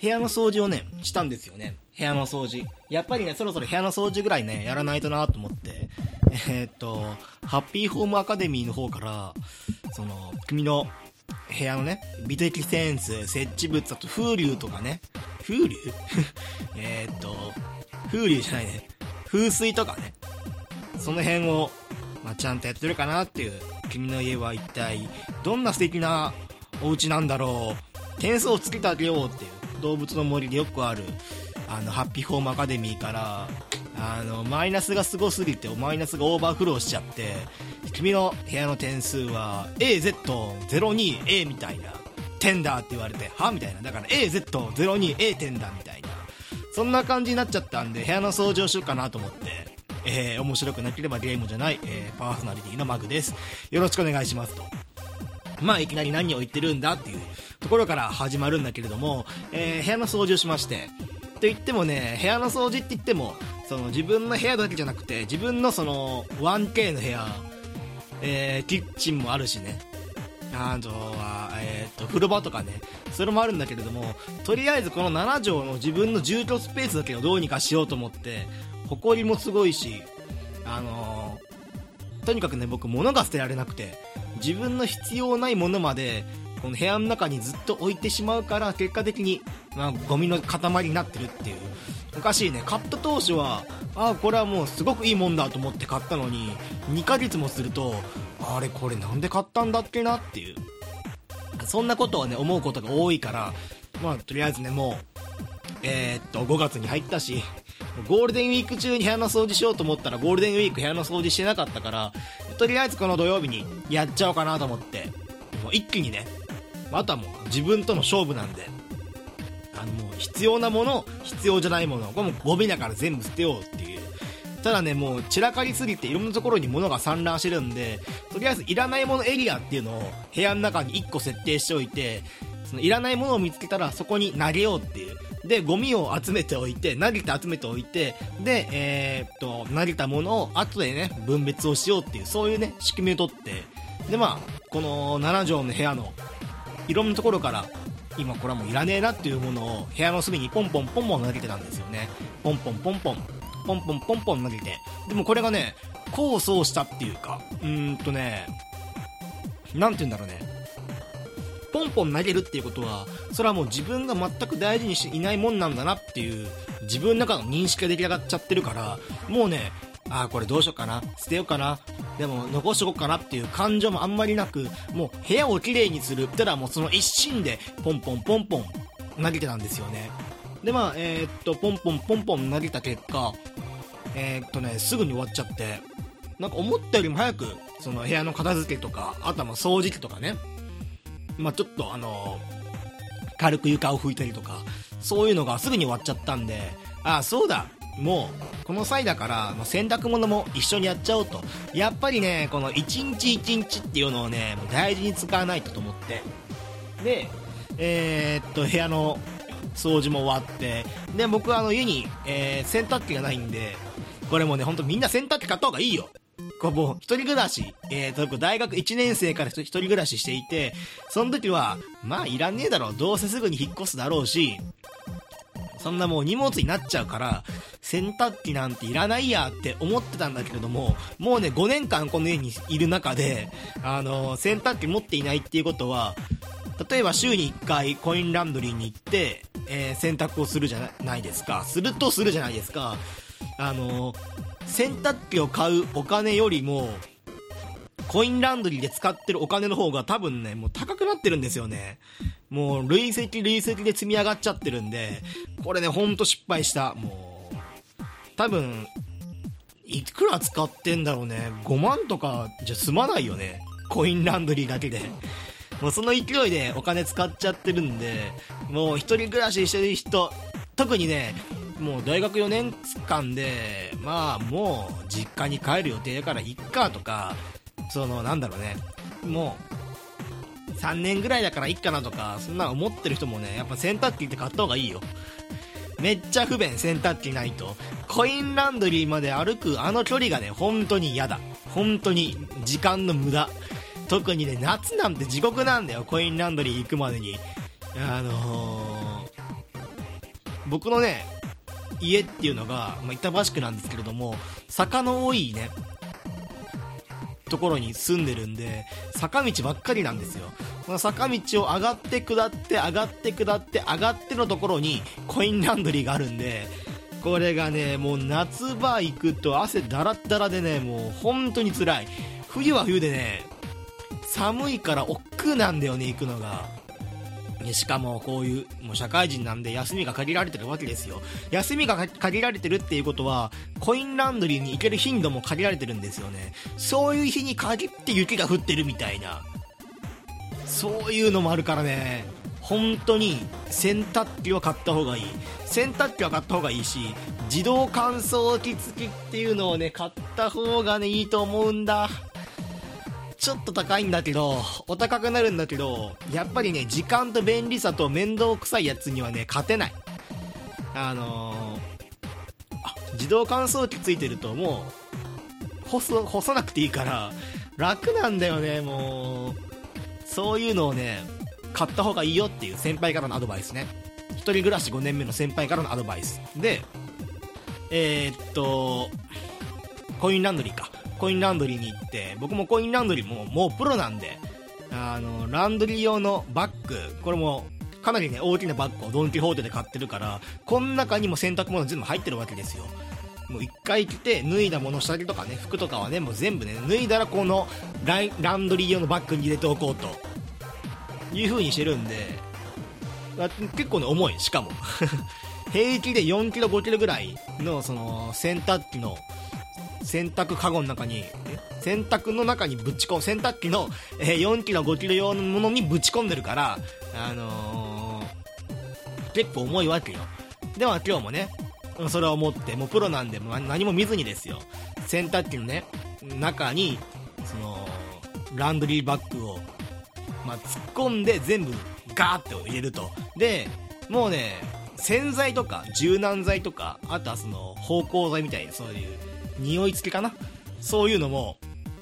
部屋の掃除をね、したんですよね。部屋の掃除。やっぱりね、そろそろ部屋の掃除ぐらいね、やらないとなと思って、えー、っと、ハッピーホームアカデミーの方から、その、君の部屋のね、美的センス、設置物、あと風流とかね、風流？えっと、風流じゃないね、風水とかね、その辺を、まあ、ちゃんとやってるかなっていう、君の家は一体、どんな素敵なお家なんだろう、点数をつけてあげようっていう、動物の森でよくある、あの、ハッピーホームアカデミーから、あの、マイナスがすごすぎて、マイナスがオーバーフローしちゃって、君の部屋の点数は AZ02A みたいな、点だって言われて、はみたいな。だから AZ02A 点だみたいな。そんな感じになっちゃったんで、部屋の掃除をしようかなと思って、えー、面白くなければゲームじゃない、えー、パーソナリティのマグです。よろしくお願いしますと。まあ、いきなり何を言ってるんだっていうところから始まるんだけれども、えー、部屋の掃除をしまして、と言ってもね、部屋の掃除って言っても、その自分の部屋だけじゃなくて、自分のその 1K の部屋、えー、キッチンもあるしね、あとは、えー、っと、風呂場とかね、それもあるんだけれども、とりあえずこの7畳の自分の住居スペースだけをどうにかしようと思って、埃もすごいし、あのー、とにかくね、僕物が捨てられなくて、自分の必要ないものまで、この部屋の中にずっと置いてしまうから、結果的に、まあ、ゴミの塊になってるっていう。おかしいね。買った当初は、ああ、これはもうすごくいいもんだと思って買ったのに、2ヶ月もすると、あれこれなんで買ったんだっけなっていう。そんなことをね、思うことが多いから、まあ、とりあえずね、もう、えー、っと、5月に入ったし、ゴールデンウィーク中に部屋の掃除しようと思ったら、ゴールデンウィーク部屋の掃除してなかったから、とりあえずこの土曜日にやっちゃおうかなと思って、もう一気にね、あとはもう自分との勝負なんで、あのもう必要なもの、必要じゃないもの、これもゴミだから全部捨てようっていう。ただね、もう散らかりすぎていろんなところに物が散乱してるんで、とりあえずいらないものエリアっていうのを部屋の中に1個設定しておいて、そのいらないものを見つけたらそこに投げようっていう。で、ゴミを集めておいて、投げて集めておいて、で、えー、っと、投げたものを後でね、分別をしようっていう、そういうね、仕組みをとって、で、まあ、この7畳の部屋の、いろんなところから、今これはもういらねえなっていうものを部屋の隅にポンポンポンポン投げてたんですよね。ポンポンポンポン、ポンポンポンポン投げて。でもこれがね、功を奏したっていうか、うーんとね、なんて言うんだろうね。ポンポン投げるっていうことはそれはもう自分が全く大事にしていないもんなんだなっていう自分の中の認識が出来上がっちゃってるからもうねああこれどうしようかな捨てようかなでも残しておこうかなっていう感情もあんまりなくもう部屋をきれいにするったらもうその一心でポンポンポンポン投げてたんですよね。でまあえー、っとポンポンポンポン投げた結果えー、っとねすぐに終わっちゃってなんか思ったよりも早くその部屋の片付けとかあとはま掃除機とかねまあちょっとあの、軽く床を拭いたりとかそういうのがすぐに終わっちゃったんでああそうだ。もうこの際だから、ま、洗濯物も一緒にやっちゃおうと。やっぱりねこの一日一日っていうのをね大事に使わないとと思って。でえー、っと部屋の掃除も終わって。で僕はあの家に、えー、洗濯機がないんでこれもねほんとみんな洗濯機買った方がいいよ。こうもう一人暮らし、えー、と大学1年生から一人暮らししていてその時はまあいらねえだろうどうせすぐに引っ越すだろうしそんなもう荷物になっちゃうから、洗濯機なんていらないやって思ってたんだけれども、もうね、5年間この家にいる中で、あの、洗濯機持っていないっていうことは、例えば週に1回コインランドリーに行って、えー、洗濯をするじゃないですか。するとするじゃないですか。あの、洗濯機を買うお金よりも、コインランドリーで使ってるお金の方が多分ね、もう高くなってるんですよね。もう累積累積で積み上がっちゃってるんで、これね、ほんと失敗した。もう、多分、いくら使ってんだろうね。5万とかじゃ済まないよね。コインランドリーだけで。もうその勢いでお金使っちゃってるんで、もう一人暮らししてる人、特にね、もう大学4年間で、まあもう実家に帰る予定だからいっかとか、そのなんだろうね、もう3年ぐらいだからいっかなとか、そんな思ってる人もね、やっぱ洗濯機って買った方がいいよ。めっちゃ不便、洗濯機ないと。コインランドリーまで歩くあの距離がね、本当に嫌だ。本当に時間の無駄。特にね、夏なんて地獄なんだよ、コインランドリー行くまでに。あのー僕のね、家っていうのが、まあ、板橋区なんですけれども、坂の多いね、ところに住んでるんで、坂道ばっかりなんですよ。この坂道を上がって下って上がって下って上がってのところにコインランドリーがあるんで、これがね、もう夏場行くと汗だらだらでね、もう本当に辛い。冬は冬でね、寒いから億劫なんだよね、行くのが。しかもこういう、もう社会人なんで休みが限られてるわけですよ。休みが限られてるっていうことは、コインランドリーに行ける頻度も限られてるんですよね。そういう日に限って雪が降ってるみたいな。そういうのもあるからね、本当に洗濯機は買った方がいい。洗濯機は買った方がいいし、自動乾燥機付きっていうのをね、買った方がね、いいと思うんだ。ちょっと高いんだけど、お高くなるんだけど、やっぱりね、時間と便利さと面倒くさいやつにはね、勝てない。あのー、自動乾燥機ついてるともう、干す、干さなくていいから、楽なんだよね、もう。そういうのをね、買った方がいいよっていう先輩からのアドバイスね。一人暮らし5年目の先輩からのアドバイス。で、えー、っと、コインランドリーか。コインランドリーに行って、僕もコインランドリーももうプロなんで、あの、ランドリー用のバッグ、これもかなりね、大きなバッグをドン・キホーテで買ってるから、この中にも洗濯物全部入ってるわけですよ。もう一回着て脱いだもの下着とかね服とかはねもう全部ね脱いだらこのラランドリー用のバッグに入れておこうという風にしてるんで結構ね重いしかも 平気で4キロ5キロぐらいのその洗濯機の洗濯カゴの中に洗濯の中にぶち込む洗濯機の、え4キロ5キロ用のものにぶち込んでるからあのー、結構重いわけよでは今日もねそれを持って、もうプロなんで、も何も見ずにですよ。洗濯機のね、中に、その、ランドリーバッグを、まあ、突っ込んで全部ガーって入れると。で、もうね、洗剤とか柔軟剤とか、あとはその、芳香剤みたいな、そういう、匂い付けかな？そういうのも、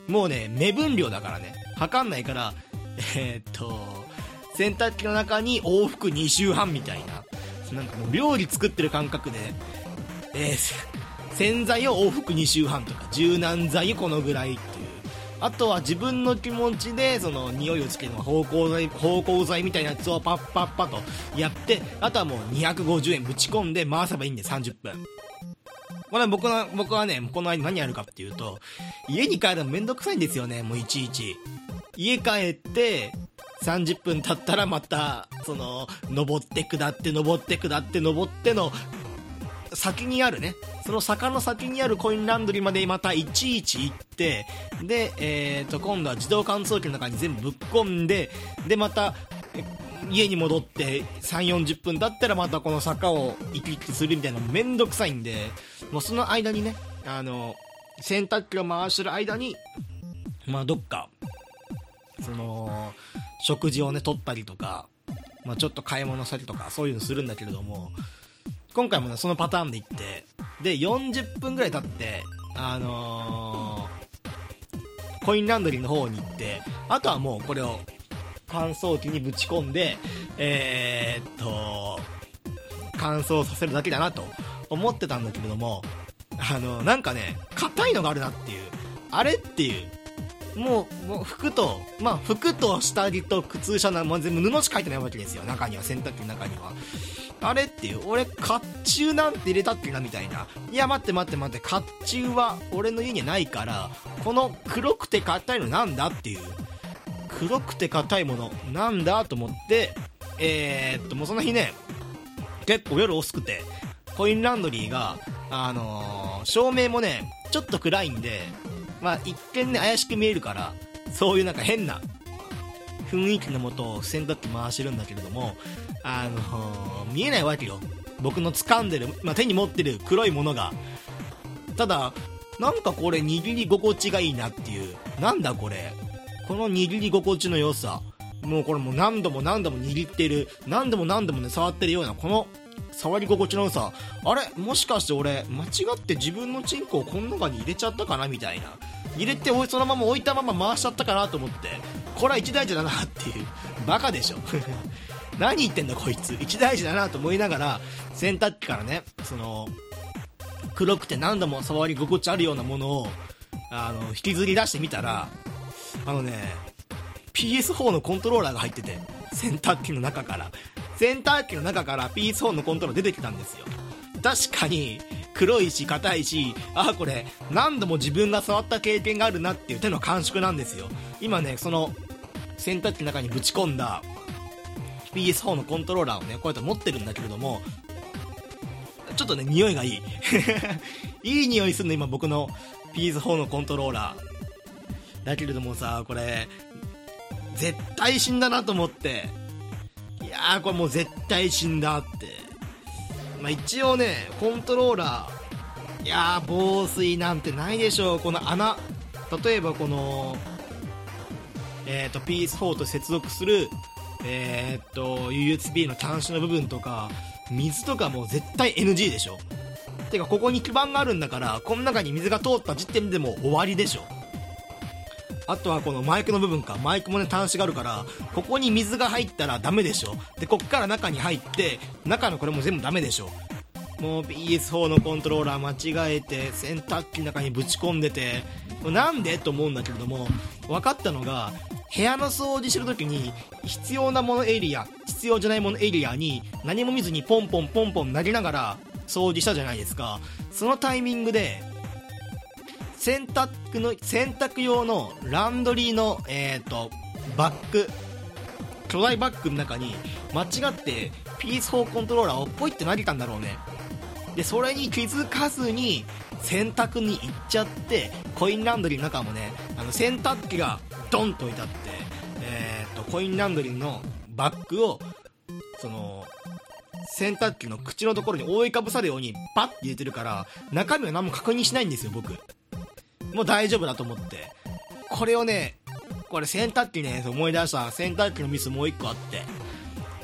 もうね、目分量だからね、測んないから、えー、っと、洗濯機の中に往復2周半みたいな、なんかもう料理作ってる感覚で、えー、洗剤を往復2周半とか柔軟剤このぐらいっていう。あとは自分の気持ちでその匂いをつけるの芳香剤芳香剤みたいなやつをパッパッパとやってあとはもう250円ぶち込んで回せばいいんで30分。これ僕の僕はねこの間何やるかっていうと家に帰るのめんどくさいんですよねもういちいち。家帰って30分経ったらまたその登って下って登って下って登っての先にあるね、その坂の先にあるコインランドリーまでまたいちいち行って、で、えー、と、今度は自動乾燥機の中に全部ぶっ込んで、で、また、家に戻って3、40分経ったらまたこの坂を行き来するみたいなのめんどくさいんで、もうその間にね、あの、洗濯機を回してる間に、まあどっか、その、食事をね、取ったりとか、まあちょっと買い物したりとか、そういうのするんだけれども、今回もね、そのパターンで行って、で、40分ぐらい経って、あのー、コインランドリーの方に行って、あとはもうこれを乾燥機にぶち込んで、えー、っと、乾燥させるだけだなと思ってたんだけれども、あの、なんかね、硬いのがあるなっていう、あれっていう、もう、もう服と、まあ、服と下着と靴下な、も全部布しか入ってないわけですよ、中には、洗濯機の中には。あれっていう、俺、甲冑なんて入れたっけなみたいな。いや、待って待って待って、甲冑は俺の家にはないから、この黒くて硬いのなんだっていう。黒くて硬いもの、なんだと思って、えー、っと、もうその日ね、結構夜遅くて、コインランドリーが、あのー、照明もね、ちょっと暗いんで、まあ、一見ね、怪しく見えるから、そういうなんか変な雰囲気のもと洗濯機回してるんだけれども、あのー、見えないわけよ。僕の掴んでる、まあ、手に持ってる黒いものが。ただ、なんかこれ握り心地がいいなっていう。なんだこれ。この握り心地の良さ。もうこれもう何度も何度も握ってる。何度も何度もね、触ってるような、この触り心地の良さ。あれ？もしかして俺、間違って自分のチンコをこの中に入れちゃったかなみたいな。入れてそのまま置いたまま回しちゃったかなと思って。これは一大事だなっていう。バカでしょ。何言ってんだこいつ一大事だなと思いながら洗濯機からねその黒くて何度も触り心地あるようなものをあの引きずり出してみたらあのね PS4 のコントローラーが入ってて洗濯機の中から。洗濯機の中から PS4 のコントローラー出てきたんですよ。確かに黒いし硬いしあこれ何度も自分が触った経験があるなっていう手の感触なんですよ。今ねその洗濯機の中にぶち込んだ PS4 のコントローラーをねこうやって持ってるんだけれどもちょっとね匂いがいい。いい匂いするの今僕の PS4 のコントローラー。だけれどもさこれ絶対死んだなと思って。いやーこれもう絶対死んだって。まあ、一応ねコントローラーいやー防水なんてないでしょう。この穴。例えばこのえーと、PS4 と接続する、えーと、USB の端子の部分とか水とかもう絶対 NG でしょ。てかここに基板があるんだからこの中に水が通った時点でも終わりでしょ。あとはこのマイクの部分か。マイクもね端子があるからここに水が入ったらダメでしょ。でこっから中に入って中のこれも全部ダメでしょ。もう PS4 のコントローラー間違えて洗濯機の中にぶち込んでてなんで？と思うんだけれども分かったのが部屋の掃除してる時に必要なものエリア必要じゃないものエリアに何も見ずにポンポンポンポン投げながら掃除したじゃないですか。そのタイミングで洗濯の洗濯用のランドリーの、えーと、バッグ。巨大バッグの中に間違って PS4 コントローラーをポイって投げたんだろうね。でそれに気づかずに洗濯に行っちゃってコインランドリーの中もねあの洗濯機がドンと置いてあって、えーと、コインランドリーのバッグをその洗濯機の口のところに覆いかぶさるようにパッて入れてるから中身は何も確認しないんですよ僕。もう大丈夫だと思って。これをね、これ洗濯機ね、思い出した洗濯機のミスもう一個あって、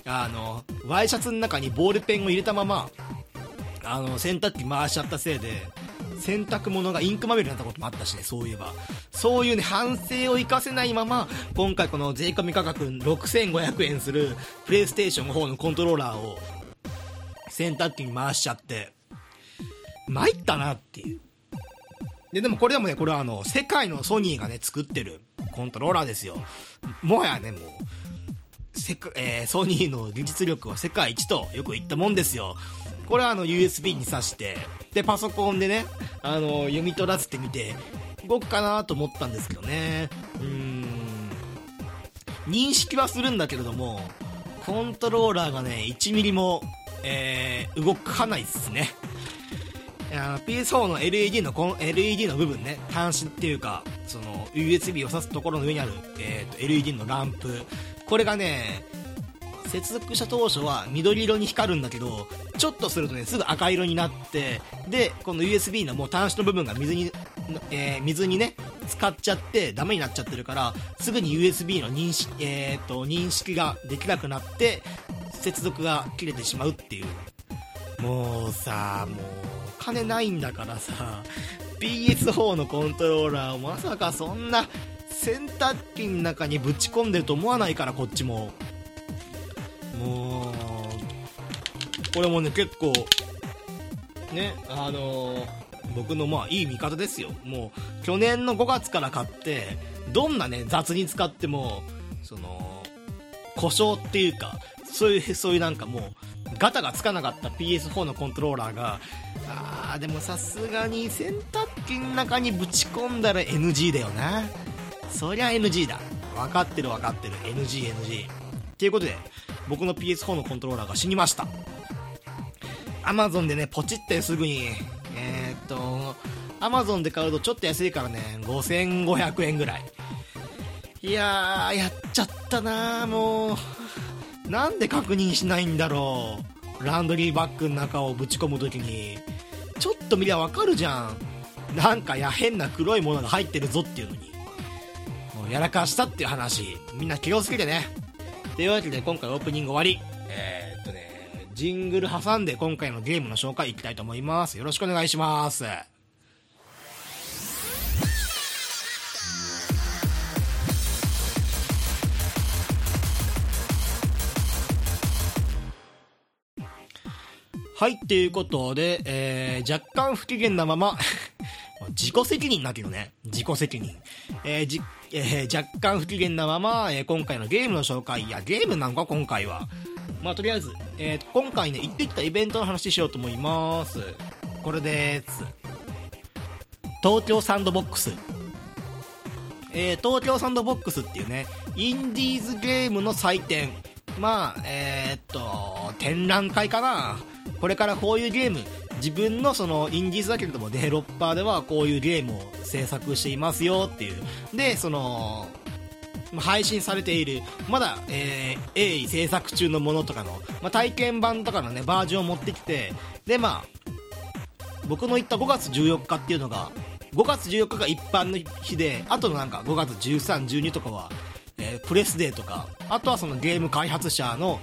あの、ワイシャツの中にボールペンを入れたまま、あの、洗濯機回しちゃったせいで、洗濯物がインクまみれになったこともあったしね、そういえば。そういうね、反省を生かせないまま、今回この税込み価格6500円する、プレイステーションの方のコントローラーを、洗濯機に回しちゃって、参ったなっていう。で、でもこれでもね、これはあの、世界のソニーがね、作ってるコントローラーですよ。もはやね、もう、せか、えー、ソニーの技術力は世界一とよく言ったもんですよ。これはあの、USB に挿して、で、パソコンでね、あの、読み取らせてみて、動くかなと思ったんですけどね。うーん。認識はするんだけれども、コントローラーがね、1ミリも、えー、動かないっすね。PS4 の LED のこの LED の部分ね端子っていうかその USB を挿すところの上にある、えーと、LED のランプ。これがね接続した当初は緑色に光るんだけどちょっとするとねすぐ赤色になってでこの USB のもう端子の部分が水に、えー、水にね使っちゃってダメになっちゃってるからすぐに USB の認識,、えーと認識ができなくなって接続が切れてしまうっていう。もうさもう金ないんだからさ PS4 のコントローラーをまさかそんな洗濯機の中にぶち込んでると思わないからこっちも。もうこれもね結構ねあのー、僕のまあいい味方ですよ。もう去年の5月から買ってどんなね雑に使ってもその故障っていうかそういうそういうなんかもうガタがつかなかった PS4 のコントローラーがあーでもさすがに洗濯機の中にぶち込んだら NG だよな。そりゃ NG だ。分かってる分かってる。NGNG っていうことで僕の PS4 のコントローラーが死にました。Amazon でねポチってすぐにえー、っと Amazon で買うとちょっと安いからね5500円ぐらい。いやーやっちゃったなもう。なんで確認しないんだろう？ランドリーバッグの中をぶち込む時に。ちょっと見りゃわかるじゃん。なんかや変な黒いものが入ってるぞっていうのに。もうやらかしたっていう話。みんな気をつけてね。というわけで今回オープニング終わり。えー、っとねジングル挟んで今回のゲームの紹介いきたいと思います。よろしくお願いします。はい、っていうことで、えー、若干不機嫌なまま、自己責任だけどね。自己責任。えー、じ、えー、若干不機嫌なまま、えー、今回のゲームの紹介、いや、ゲームなんか今回は。まあ、とりあえず、えー、今回ね、行ってきたイベントの話しようと思います。これです。東京サンドボックス。えー、東京サンドボックスっていうね、インディーズゲームの祭典。まあ、えー、っと、展覧会かな。これからこういうゲーム、自分のそのインディーズだけれどもデロッパーではこういうゲームを制作していますよっていう。で、その、配信されている、まだ、えー、鋭意制作中のものとかの、まあ、体験版とかのね、バージョンを持ってきて、で、まあ、僕の行った5月14日っていうのが、5月14日が一般の日で、あとのなんか5月13、12とかは、えープレスデーとか、あとはそのゲーム開発者の、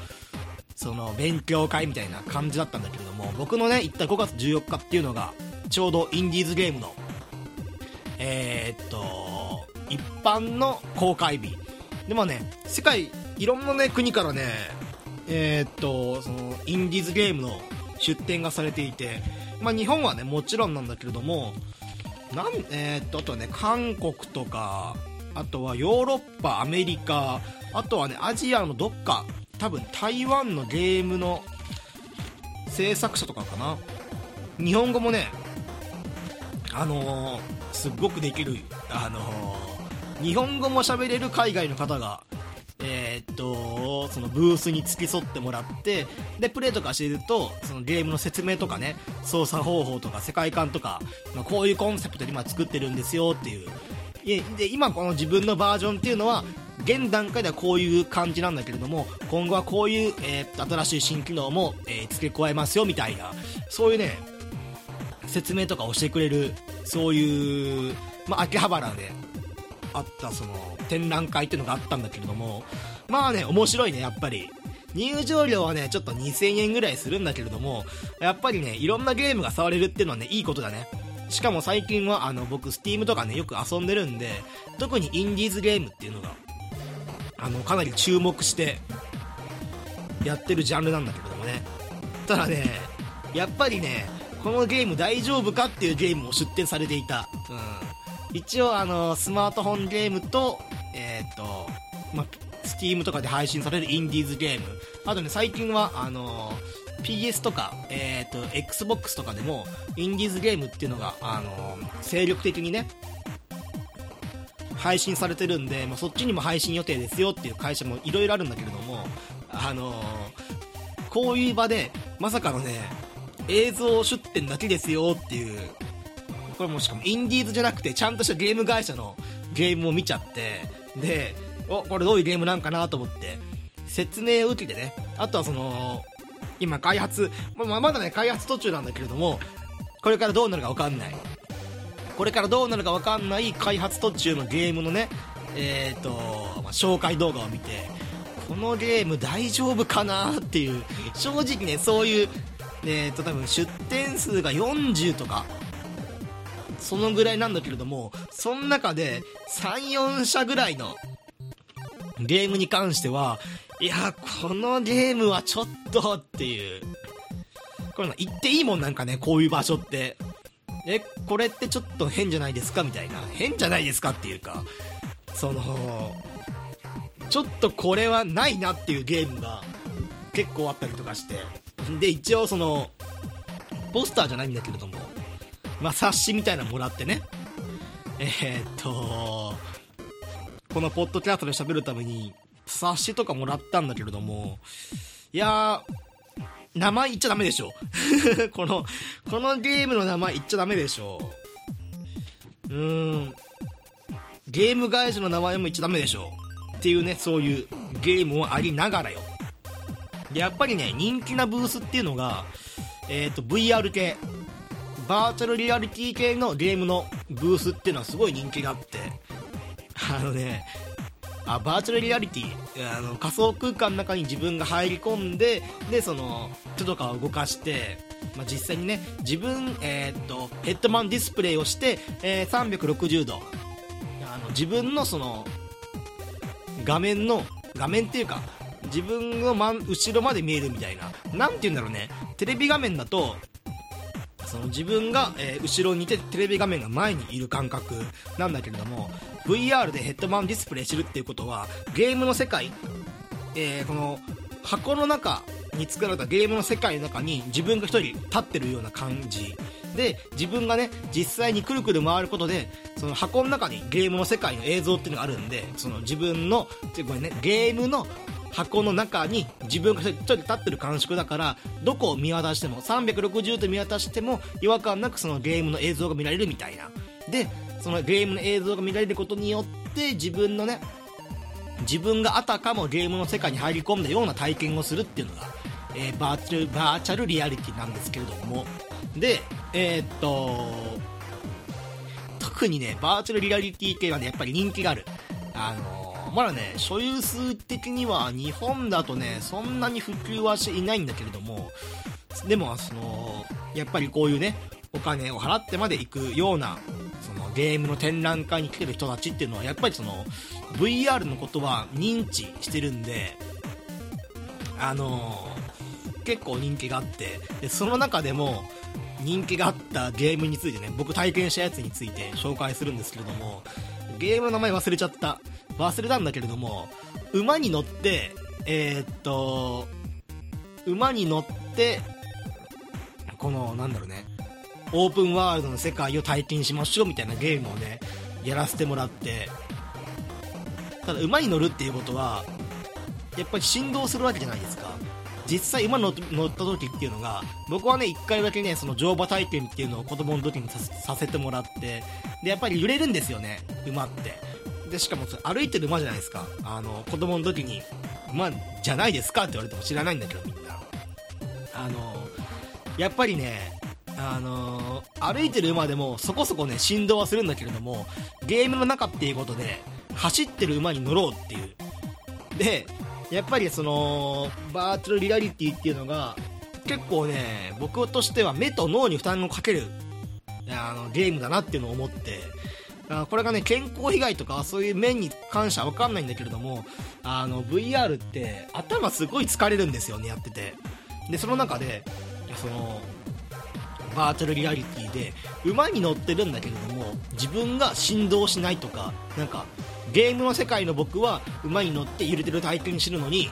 その勉強会みたいな感じだったんだけれども、僕のね、行った5月14日っていうのが、ちょうどインディーズゲームの、えーっと、一般の公開日。でもね、世界、いろんなね、国からね、えーっと、その、インディーズゲームの出展がされていて、まあ日本はね、もちろんなんだけれども、なん、えーっと、あとはね、韓国とか、あとはヨーロッパ、アメリカ、あとはね、アジアのどっか、多分台湾のゲームの制作者とかかな。日本語もね、あのーすっごくできる、あのー日本語も喋れる海外の方が、えーっと、そのブースに付き添ってもらって、で、プレイとかしてると、そのゲームの説明とかね、操作方法とか世界観とか、まあ、こういうコンセプトで今作ってるんですよっていう。で、今この自分のバージョンっていうのは、現段階ではこういう感じなんだけれども、今後はこういう、えーっと新しい新機能も、えー付け加えますよみたいな、そういうね、説明とかをしてくれる、そういう、まあ、秋葉原であったその展覧会っていうのがあったんだけれども、まあね、面白いね、やっぱり。入場料はね、ちょっと2000円ぐらいするんだけれども、やっぱりね、いろんなゲームが触れるっていうのはね、いいことだね。しかも最近は、あの、僕、スティームとかね、よく遊んでるんで、特にインディーズゲームっていうのが、あの、かなり注目して、やってるジャンルなんだけれどもね。ただね、やっぱりね、このゲーム大丈夫かっていうゲームも出展されていた。うん。一応、あの、スマートフォンゲームと、えーっと、まあ、スティームとかで配信されるインディーズゲーム。あとね、最近は、あの、PS とか、えーっと、Xbox とかでも、インディーズゲームっていうのが、あの、精力的にね、配信されてるんで、まあ、そっちにも配信予定ですよっていう会社もいろいろあるんだけれども、あのこういう場で、まさかのね、映像出展だけですよっていう、これもしかもインディーズじゃなくて、ちゃんとしたゲーム会社のゲームを見ちゃって、で、お、これどういうゲームなんかなと思って、説明を受けてね、あとはその、今開発、まあ、まだね、開発途中なんだけれども、これからどうなるかわかんない。これからどうなるかわかんない開発途中のゲームのね、えっ、と、まあ紹介動画を見て、このゲーム大丈夫かなっていう、正直ね、そういう、えっ、と、多分出店数が40とか、そのぐらいなんだけれども、その中で3、4社ぐらいのゲームに関しては、いや、このゲームはちょっとっていう、これ言っていいもんなんかね、こういう場所って。え、これってちょっと変じゃないですか？みたいな。変じゃないですかっていうか、その、ちょっとこれはないなっていうゲームが結構あったりとかして。で、一応その、ポスターじゃないんだけれども、まあ、冊子みたいなのもらってね。えーっと、このポッドキャストで喋るために、冊子とかもらったんだけれども、いやー、名前言っちゃダメでしょ。この、このゲームの名前言っちゃダメでしょ。うーん。ゲーム会社の名前も言っちゃダメでしょ。っていうね、そういうゲームもありながらよ。で、やっぱりね、人気なブースっていうのが、えっ、と、VR 系、バーチャルリアリティ系のゲームのブースっていうのはすごい人気があって、あのね、あバーチャルリアリティ。あの仮想空間の中に自分が入り込んででその手とかを動かして、まあ、実際にね自分、えーっとヘッドマンディスプレイをして、えー360度あの自分のその画面の画面っていうか自分の真後ろまで見えるみたいな。なんて言うんだろうね。テレビ画面だとその自分が、えー後ろにいてテレビ画面が前にいる感覚なんだけれども VR でヘッドマウントディスプレイしてるっていうことはゲームの世界、えーこの箱の中に作られたゲームの世界の中に自分が一人立ってるような感じ。で自分がね実際にくるくる回ることでその箱の中にゲームの世界の映像っていうのがあるんでその自分のごめんねゲームの箱の中に自分が一人立ってる感触だからどこを見渡しても360度見渡しても違和感なくそのゲームの映像が見られるみたいな。でそのゲームの映像が見られることによって自分のね自分があたかもゲームの世界に入り込んだような体験をするっていうのが、えーバーチャルバーチャルリアリティなんですけれども。でえーっと特にねバーチャルリアリティ系はねやっぱり人気がある。あのまだね所有数的には日本だとねそんなに普及はしていないんだけれどもでもそのやっぱりこういうねお金を払ってまで行くようなそのゲームの展覧会に来てる人たちっていうのはやっぱりその VR のことは認知してるんであのー結構人気があってでその中でも人気があったゲームについてね僕体験したやつについて紹介するんですけれどもゲームの名前忘れちゃった。忘れたんだけれども馬に乗ってえーっと馬に乗ってこのなんだろうねオープンワールドの世界を体験しましょうみたいなゲームをねやらせてもらって。ただ馬に乗るっていうことはやっぱり振動するわけじゃないですか。実際馬乗っ乗った時っていうのが僕はね1回だけねその乗馬体験っていうのを子供の時にさせてもらってでやっぱり揺れるんですよね馬って。でしかも歩いてる馬じゃないですか。あの子供の時に馬じゃないですか？って言われても知らないんだけどみんな。あのやっぱりねあの歩いてる馬でもそこそこね振動はするんだけれどもゲームの中っていうことで走ってる馬に乗ろうっていう。でやっぱりそのバーチャルリアリティっていうのが結構ね僕としては目と脳に負担をかけるあのゲームだなっていうのを思ってこれがね健康被害とかそういう面に関しては分かんないんだけれどもあの VR って頭すごい疲れるんですよねやってて。でその中でそのバーチャルリアリティで馬に乗ってるんだけれども自分が振動しないとかなんかゲームの世界の僕は馬に乗って揺れてる体験にするのに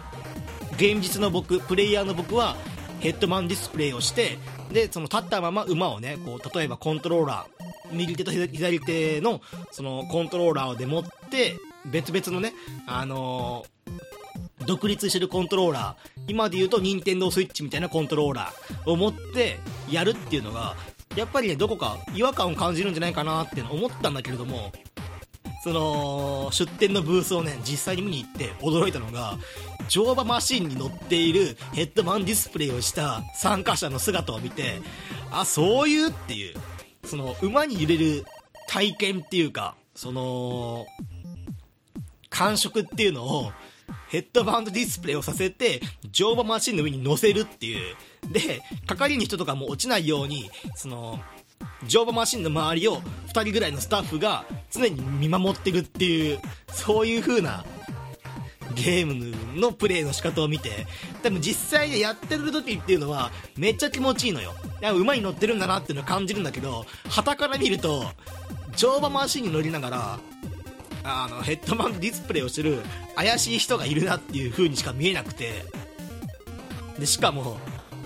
現実の僕プレイヤーの僕はヘッドマンディスプレイをしてでその立ったまま馬をねこう例えばコントローラー右手と左手のそのコントローラーで持って別々のねあのー独立してるコントローラー。今で言うと任天堂スイッチみたいなコントローラーを持ってやるっていうのがやっぱりねどこか違和感を感じるんじゃないかなって思ったんだけれどもその出店のブースをね実際に見に行って驚いたのが乗馬マシンに乗っているヘッドマンディスプレイをした参加者の姿を見てあそういうっていうその馬に揺れる体験っていうかその感触っていうのをヘッドバウンドディスプレイをさせて乗馬マシンの上に乗せるっていう。で係員の人とかも落ちないようにその乗馬マシンの周りを2人ぐらいのスタッフが常に見守ってるっていうそういう風なゲームのプレイの仕方を見て。多分実際でやってる時っていうのはめっちゃ気持ちいいのよ。馬に乗ってるんだなっていうのを感じるんだけど旗から見ると乗馬マシンに乗りながらあのヘッドマウントディスプレイをしてる怪しい人がいるなっていう風にしか見えなくて。でしかも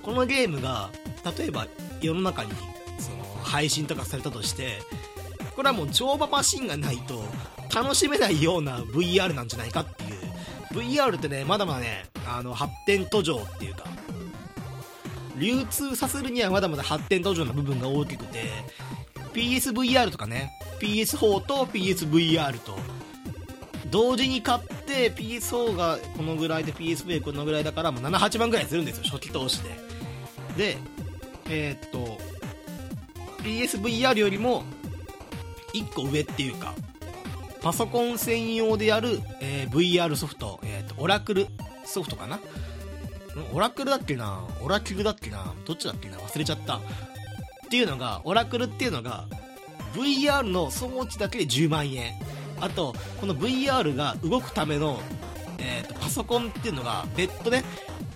このゲームが例えば世の中にその配信とかされたとしてこれはもう乗馬マシンがないと楽しめないような VR なんじゃないかっていう。VR ってねまだまだねあの発展途上っていうか流通させるにはまだまだ発展途上の部分が大きくて PSVR とかね。PS4 と PSVR と。同時に買って PS4 がこのぐらいで PSV このぐらいだからもう78万ぐらいするんですよ。初期投資で。でえーっと PSVR よりも1個上っていうかパソコン専用でやる、えー VR ソフト、えーっとオラクルソフトかな。オラクルだっけな？オラキルだっけな？どっちだっけな？忘れちゃった。っていうのがオラクルっていうのが VR の装置だけで10万円。あとこの VR が動くための、えーと、パソコンっていうのが別途ね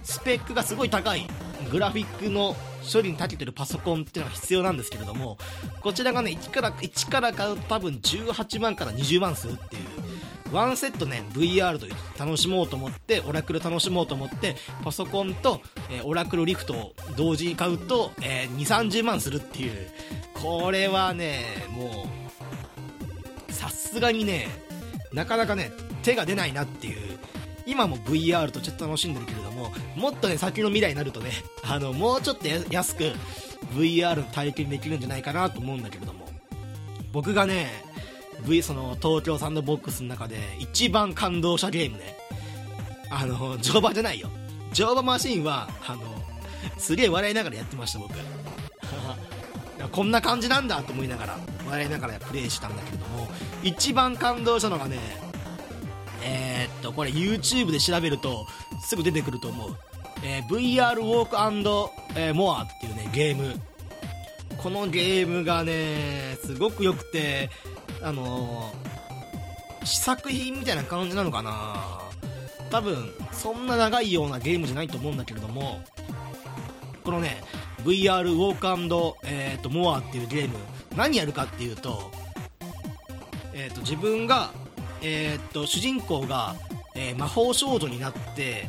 スペックがすごい高いグラフィックの処理に長けてるパソコンっていうのが必要なんですけれどもこちらがね1から1から買うと多分18万から20万するっていうワンセットね VR という楽しもうと思ってオラクル楽しもうと思ってパソコンと、えー、オラクルリフトを同時に買うと、えー、2 3 0万するっていう。これはねもうさすがにねなかなかね手が出ないなっていう。今も VR とちょっと楽しんでるけれどももっとね先の未来になるとね あのもうちょっと安く VR 体験できるんじゃないかなと思うんだけれども。僕がね V その東京サンドボックスの中で一番感動したゲームねあの乗馬じゃないよ。乗馬マシンはあのすげえ笑いながらやってました僕。こんな感じなんだと思いながら笑いながらプレイしたんだけれども一番感動したのがねえー、っとこれ YouTube で調べるとすぐ出てくると思う、えー、VR ウォークえー、モアっていうねゲーム。このゲームがねすごく良くてあのー、試作品みたいな感じなのかな。多分そんな長いようなゲームじゃないと思うんだけれども。このね VR ウォークえーと、モアっていうゲーム何やるかっていうと,、えーと、自分が、えーと、主人公が、えー、魔法少女になって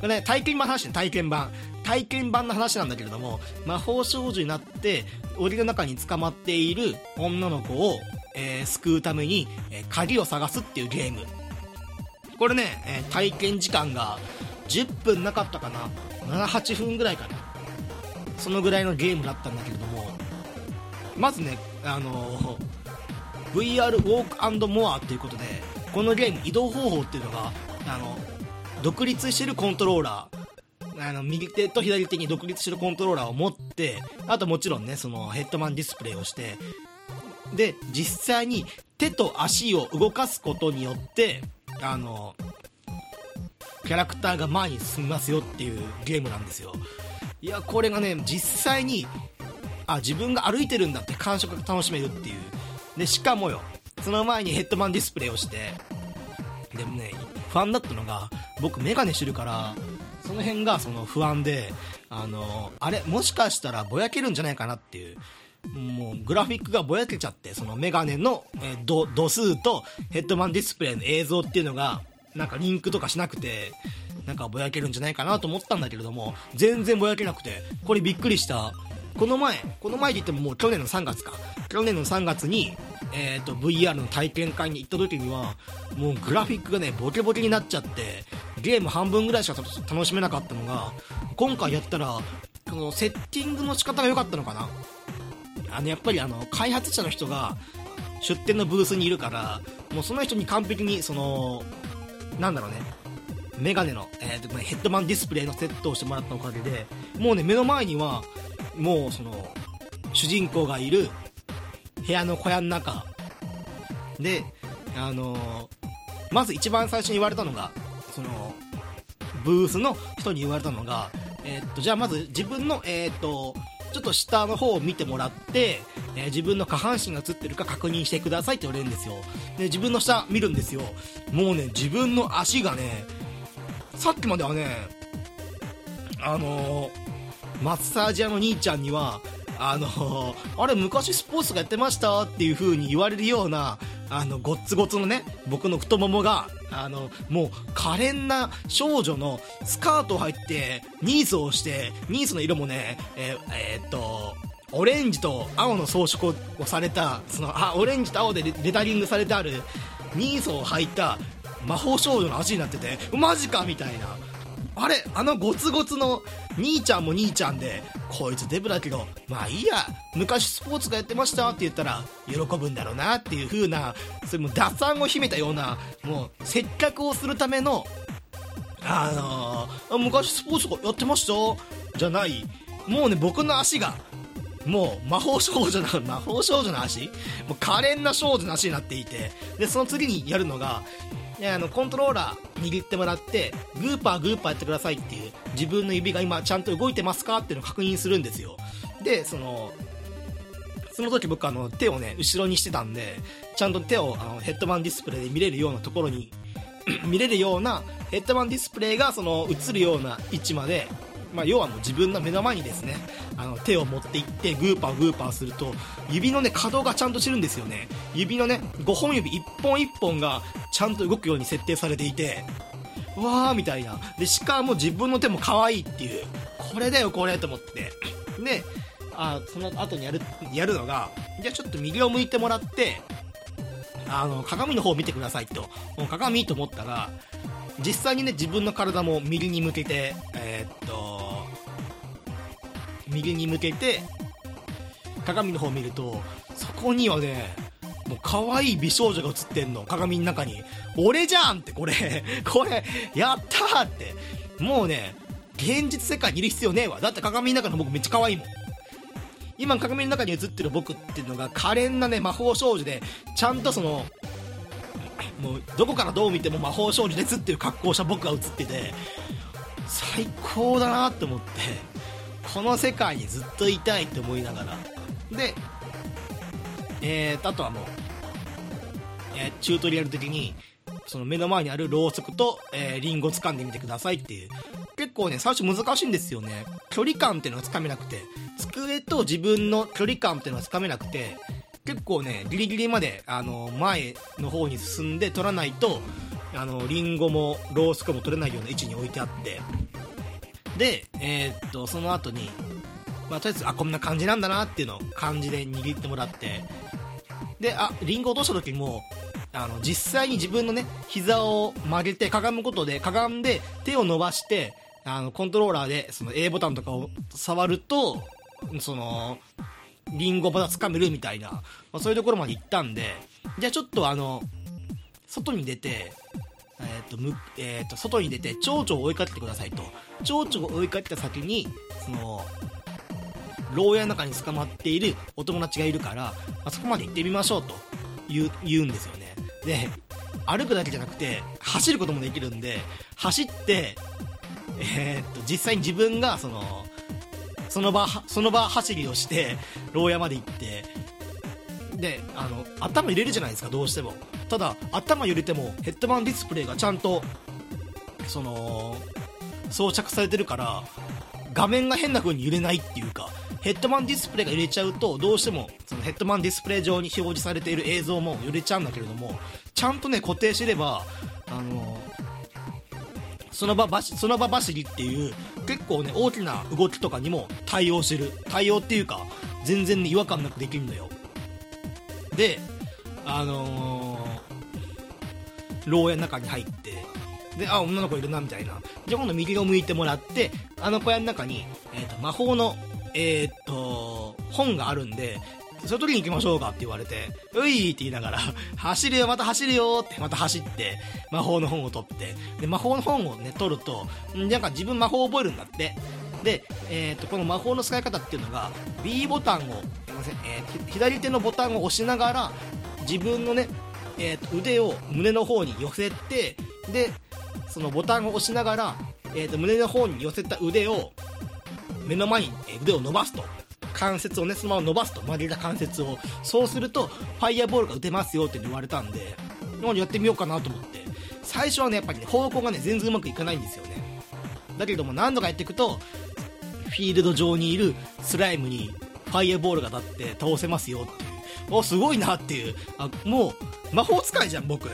これ、ね、体験版の話ね体験版。体験版の話なんだけれども魔法少女になって檻の中に捕まっている女の子を、えー、救うために、えー、鍵を探すっていうゲーム。これね、えー、体験時間が10分なかったかな。78分ぐらいかな。そのぐらいのゲームだったんだけれども。まずねあの VR ウォークモアっていうことでこのゲーム移動方法っていうのがあの独立してるコントローラー。あの右手と左手に独立してるコントローラーを持ってあともちろんねそのヘッドマンディスプレイをしてで実際に手と足を動かすことによってあのキャラクターが前に進みますよっていうゲームなんですよ。いやこれがね実際にあ自分が歩いてるんだって感触が楽しめるっていう。でしかもよその前にヘッドマンディスプレイをしてでもね不安だったのが僕メガネしてるからその辺がその不安であのあれもしかしたらぼやけるんじゃないかなっていう。もうグラフィックがぼやけちゃってそのメガネの、え度度数とヘッドマンディスプレイの映像っていうのがなんかリンクとかしなくてなんかぼやけるんじゃないかなと思ったんだけれども全然ぼやけなくてこれびっくりした。この前この前で言ってももう去年の3月か。去年の3月に、えーと、VR の体験会に行った時にはもうグラフィックがねボケボケになっちゃってゲーム半分ぐらいしか楽しめなかったのが今回やったらこのセッティングの仕方が良かったのかな。あのやっぱりあの開発者の人が出店のブースにいるからもうその人に完璧にそのなんだろうねメガネの、えー、ヘッドマンディスプレイのセットをしてもらったおかげでもうね目の前にはもうその主人公がいる部屋の小屋の中。であのー、まず一番最初に言われたのがそのブースの人に言われたのが、えー、っとじゃあまず自分の、えー、っとちょっと下の方を見てもらって、えー、自分の下半身が映ってるか確認してくださいって言われるんですよ。で自分の下見るんですよ。もうね自分の足がねさっきまではねあのー、マッサージ屋の兄ちゃんにはあの、あれ昔スポーツがやってましたっていう風に言われるようなあのごっつごつのね僕の太ももがあのもう可憐な少女のスカートを入ってニーズをしてニーズの色もねえー、えー、っとオレンジと青の装飾をされたそのあオレンジと青でレタリングされてあるニーズを履いた魔法少女の足になっててマジかみたいな。あれあのゴツゴツの兄ちゃんも兄ちゃんでこいつデブだけどまあいいや昔スポーツがやってましたって言ったら喜ぶんだろうなっていう風なそれも打算を秘めたようなもう接客をするためのあのー、昔スポーツやってました？じゃない。もうね僕の足がもう魔法少女な魔法少女の足もう可憐な少女の足になっていて。でその次にやるのがあのコントローラー握ってもらってグーパーグーパーやってくださいっていう自分の指が今ちゃんと動いてますかっていうのを確認するんですよ。でそのその時僕あの手をね後ろにしてたんでちゃんと手をあのヘッドマンディスプレイで見れるようなところに 見れるようなヘッドマンディスプレイがその映るような位置まで、まあ、要はもう自分の目の前にですねあの手を持っていってグーパーグーパーすると指のね可動がちゃんとしてるんですよね。指のね5本指1本1本がちゃんと動くように設定されていてわーみたいな。でしかも自分の手も可愛いっていう。これだよこれと思って。であその後にやるやるのがじゃあちょっと右を向いてもらってあの鏡の方を見てくださいと。鏡と思ったら実際にね自分の体も右に向けてえー、っと右に向けて鏡の方を見るとそこにはねもう可愛い美少女が映ってんの。鏡の中に。俺じゃんってこれ。これやったーって。もうね現実世界にいる必要ねえわ。だって鏡の中の僕めっちゃ可愛いもん。今鏡の中に映ってる僕っていうのが可憐なね魔法少女でちゃんとそのもうどこからどう見ても魔法少女ですっていう格好をした僕が映ってて最高だなって思ってこの世界にずっといたいって思いながら。でえー、あとはもう、えー、チュートリアル的にその目の前にあるろうそくと、えー、リンゴ掴んでみてくださいっていう。結構ね最初難しいんですよね。距離感っていうのがつかめなくて机と自分の距離感っていうのがつかめなくて結構ねギリギリまであの前の方に進んで取らないとあのリンゴもロースコも取れないような位置に置いてあって。でえー、っとその後にまあ、とりあえずあこんな感じなんだなっていうのを感じで握ってもらって。であリンゴ落とした時もあの実際に自分のね膝を曲げてかがむことでかがんで手を伸ばしてあのコントローラーでその A ボタンとかを触るとそのリンゴまだ掴めるみたいな、まあ、そういうところまで行ったんでじゃあちょっとあの外に出てえーとむえー、と外に出て蝶々を追いかけてくださいと。蝶々を追いかけた先にその牢屋の中に捕まっているお友達がいるから、まあ、そこまで行ってみましょうと言う言うんですよね。で歩くだけじゃなくて走ることもできるんで走ってえー、っと実際に自分がそのその場その場走りをして牢屋まで行ってであの頭入れるじゃないですかどうしても。ただ頭入れてもヘッドマンディスプレイがちゃんとその装着されてるから画面が変な風に揺れないっていうかヘッドマンディスプレイが揺れちゃうとどうしてもそのヘッドマンディスプレイ上に表示されている映像も揺れちゃうんだけれどもちゃんとね固定してればあのその場その場走りっていう結構ね大きな動きとかにも対応してる。対応っていうか全然ね違和感なくできるんだよ。であのー、牢屋の中に入ってであ女の子いるなみたいな。じゃあ今度右を向いてもらってあの小屋の中に、えーと魔法のえー、っと、本があるんで、それ取りに行きましょうかって言われて、ういーって言いながら、走るよ、また走るよってまた走って、魔法の本を取って、で、魔法の本をね、取ると、なんか自分魔法を覚えるんだって。で、えー、っと、この魔法の使い方っていうのが、B ボタンを、すいません、えー、左手のボタンを押しながら、自分のね、えー、っと、腕を胸の方に寄せて、で、そのボタンを押しながら、えー、と胸の方に寄せた腕を目の前に腕を伸ばすと関節をねそのまま伸ばすと曲げた関節を。そうするとファイアボールが打てますよって言われたんでやってみようかなと思って。最初はねやっぱりね方向がね全然うまくいかないんですよね。だけども何度かやっていくとフィールド上にいるスライムにファイアボールが当たって倒せますよっていう。おすごいなっていう。あもう魔法使いじゃん僕。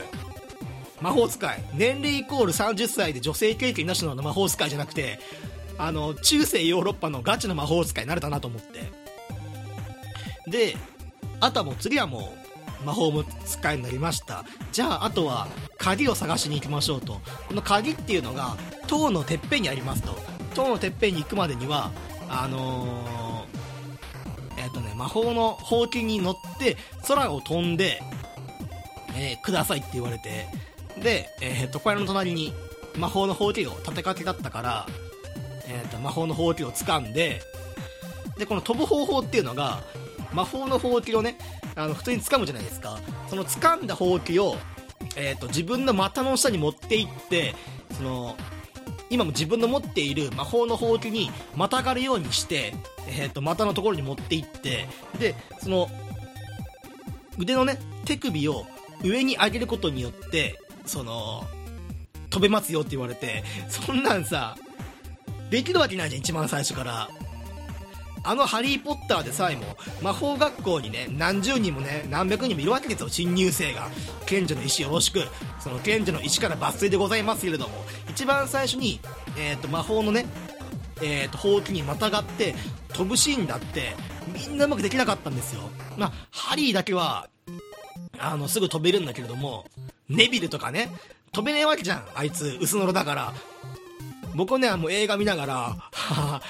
魔法使い。年齢イコール30歳で女性経験なしの魔法使いじゃなくてあの中世ヨーロッパのガチの魔法使いになれたなと思って。であとはもう次はもう魔法も使いになりました。じゃああとは鍵を探しに行きましょうと。この鍵っていうのが塔のてっぺんにありますと。塔のてっぺんに行くまでにはあのー、えっ、ー、とね魔法のほうきに乗って空を飛んで、えー、くださいって言われて。で、えー、と小屋の隣に魔法のほうきを立てかけだったからえーと、魔法のほうきを掴んででこの飛ぶ方法っていうのが魔法のほうきをねあの普通に掴むじゃないですか。その掴んだほうきを、えーと、自分の股の下に持っていってその今も自分の持っている魔法のほうきにまたがるようにして、えーと、股のところに持っていってでその腕のね手首を上に上げることによってその飛べますよって言われて、そんなんさ、できるわけないじゃん、一番最初から。あのハリー・ポッターでさえも、魔法学校にね、何十人もね、何百人もいるわけですよ、新入生が。賢者の石よろしく。その賢者の石から抜粋でございますけれども、一番最初に、えっ、ー、と、魔法のね、えっ、ー、と、ほうきにまたがって、飛ぶシーンだって、みんなうまくできなかったんですよ。まあ、ハリーだけは、あの、すぐ飛べるんだけれども、ネビルとかね、飛べねえわけじゃん、あいつ、薄のろだから。僕ね、もう映画見ながら、はは、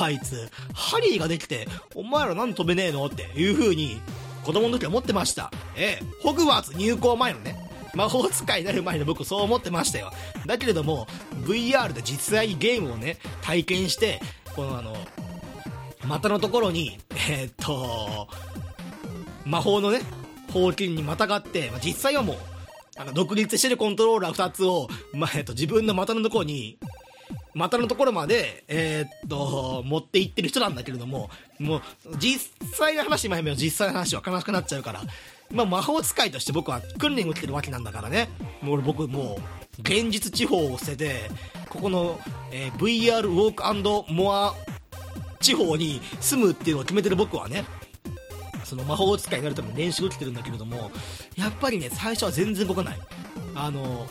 あいつ、ハリーができて、お前らなんで飛べねえの？っていう風に、子供の時は思ってました。ええ、ホグワーツ入校前のね、魔法使いになる前の僕そう思ってましたよ。だけれども、VR で実際にゲームをね、体験して、このあの、股のところに、えー、っと、魔法のね、ほうきにまたがって、まあ、実際はもう、あの、独立してるコントローラー2つを、まあ、えっと、自分の股のところに、股のところまで、えー、っと、持っていってる人なんだけれども、もう、実際の話今やめよう、実際の話は悲しくなっちゃうから、まあ、魔法使いとして僕は訓練を受けてるわけなんだからね。もう俺僕もう、現実地方を捨てて、ここの、えー、VR ウォークモア地方に住むっていうのを決めてる僕はね、その魔法使いになるために練習を受けてるんだけれども、やっぱりね、最初は全然動かない。あの、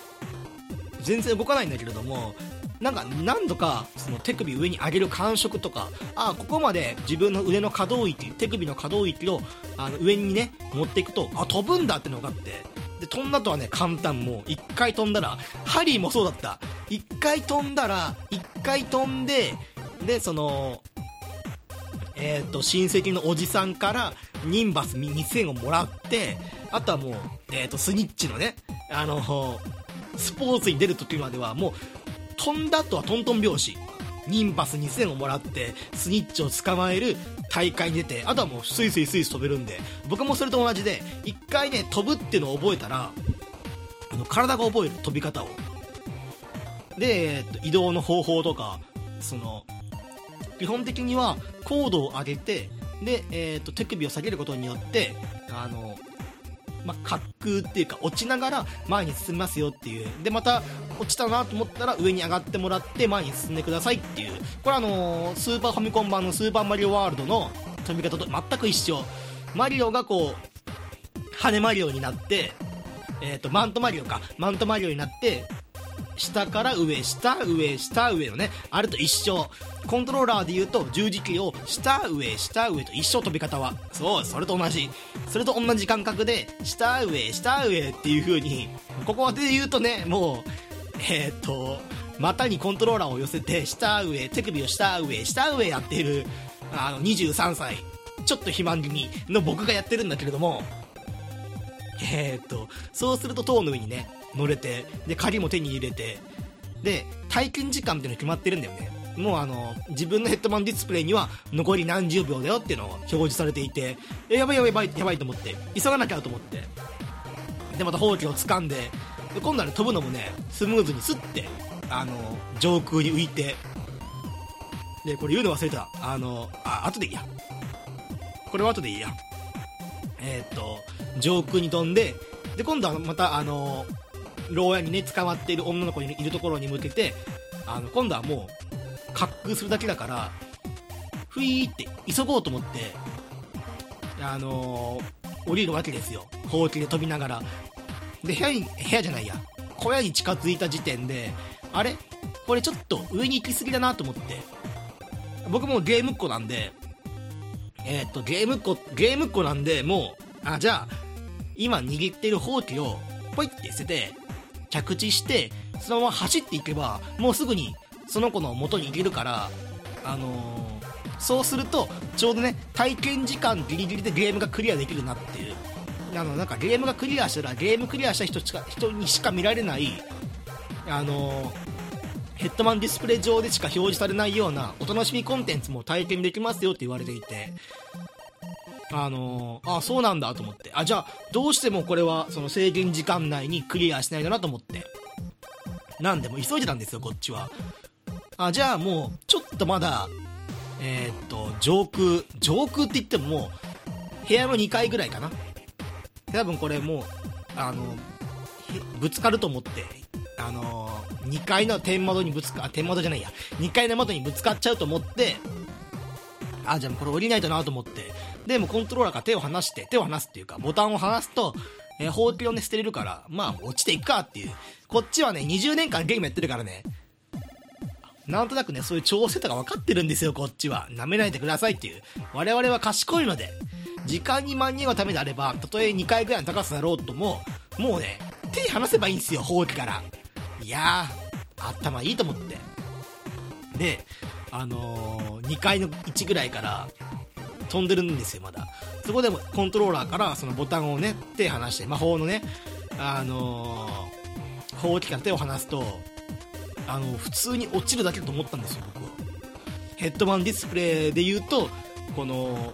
全然動かないんだけれども、なんか何度かその手首上に上げる感触とか、あここまで自分の腕の可動域、手首の可動域をあの上にね、持っていくと、あ、飛ぶんだってのがあって、で、飛んだとはね、簡単もう、一回飛んだら、ハリーもそうだった。一回飛んだら、一回飛んで、で、その、えっ、ー、と、親戚のおじさんからニンバス2000をもらって、あとはもう、えっ、ー、と、スニッチのね、あの、スポーツに出る時まではもう飛んだとはトントン拍子。ニンパス2000をもらってスニッチを捕まえる大会に出てあとはもうスイスイスイス飛べるんで僕もそれと同じで一回ね飛ぶっていうのを覚えたらあの体が覚える飛び方を。で、えっと、移動の方法とかその基本的には高度を上げてで、えっと手首を下げることによってあのまあ、滑空っていうか落ちながら前に進みますよっていう。でまた落ちたなと思ったら上に上がってもらって前に進んでくださいっていう。これはあのー、スーパーファミコン版のスーパーマリオワールドの飛び方と全く一緒。マリオがこう羽マリオになってえっ、ー、とマントマリオか。マントマリオになって下から上、下、上、下、上のね、あれと一緒。コントローラーで言うと、十字キーを下、上、下、上と一緒飛び方は。そう、それと同じ。それと同じ感覚で、下、上、下、上っていう風に、ここで言うとね、もう、えー、っと、股にコントローラーを寄せて、下、上、手首を下、上、下、上やっている、あの、23歳、ちょっと肥満気味の僕がやってるんだけれども、えー、っと、そうすると塔の上にね、乗れて、で、鍵も手に入れて、で、体験時間っていうの決まってるんだよね。もうあの、自分のヘッドマンディスプレイには残り何十秒だよっていうのが表示されていて、え、やばいやばいやばいやばいと思って、急がなきゃと思って、で、また放棄を掴んで、で、今度はね、飛ぶのもね、スムーズにスッて、あの、上空に浮いて、で、これ言うの忘れた。あの、あ、後でいいや。これは後でいいや。えー、っと、上空に飛んで、で、今度はまた、あの、牢屋にね、捕まっている女の子にいるところに向けて、あの、今度はもう、滑空するだけだから、ふいーって急ごうと思って、あのー、降りるわけですよ。ほうきで飛びながら。で、部屋に、部屋じゃないや。小屋に近づいた時点で、あれ？これちょっと上に行き過ぎだなと思って。僕もゲームっ子なんで、えー、っと、ゲームっ子、ゲームっ子なんで、もう、あ、じゃあ、今握ってるほうきを、ポイって捨てて、着地して、そのまま走っていけば、もうすぐにその子の元に行けるから、あのー、そうすると、ちょうどね、体験時間ギリギリでゲームがクリアできるなっていう。あの、なんかゲームがクリアしたら、ゲームクリアした人しか人にしか見られない、あのー、ヘッドマンディスプレイ上でしか表示されないようなお楽しみコンテンツも体験できますよって言われていて、あのー、あ、そうなんだと思って。あ、じゃあ、どうしてもこれは、その制限時間内にクリアしないだなと思って。なんでも急いでたんですよ、こっちは。あ、じゃあもう、ちょっとまだ、えー、っと、上空、上空って言ってももう、部屋の2階ぐらいかな。多分これもう、あの、ぶつかると思って、あのー、2階の天窓にぶつか、天窓じゃないや、2階の窓にぶつかっちゃうと思って、あ、じゃあこれ降りないとなと思って、で、もコントローラーから手を離して、手を離すっていうか、ボタンを離すと、えー、ほうきをね、捨てれるから、まあ、落ちていくかっていう。こっちはね、20年間ゲームやってるからね、なんとなくね、そういう調整とか分かってるんですよ、こっちは。舐めないでくださいっていう。我々は賢いので、時間に間に合うためであれば、たとえ2回ぐらいの高さだろうとも、もうね、手離せばいいんですよ、ほうきから。いや、頭いいと思って。で、あのー、2階の1ぐらいから飛んでるんですよ、まだ。そこでもコントローラーからそのボタンをね、手離して、魔法のね、あのー、ほうきから手を離すと、あの、普通に落ちるだけだと思ったんですよ、僕は。ヘッドマンディスプレイで言うと、この、